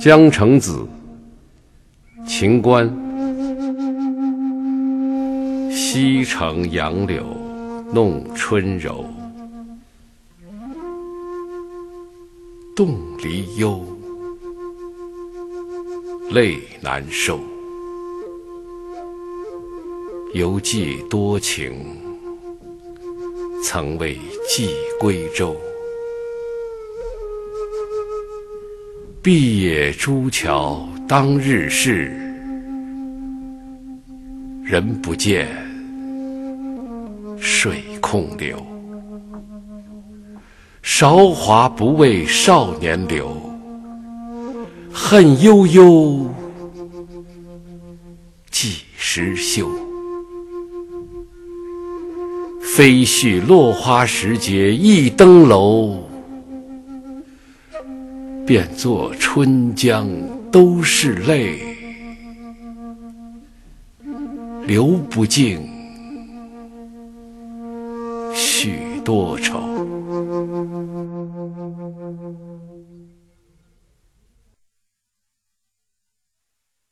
江城子，秦观。西城杨柳弄春柔，动离忧，泪难收。犹记多情，曾为寄归舟。碧野朱桥当日事，人不见，水空流。韶华不为少年留，恨悠悠，几时休？飞絮落花时节一登楼，便作春江都是泪，流不尽，许多愁。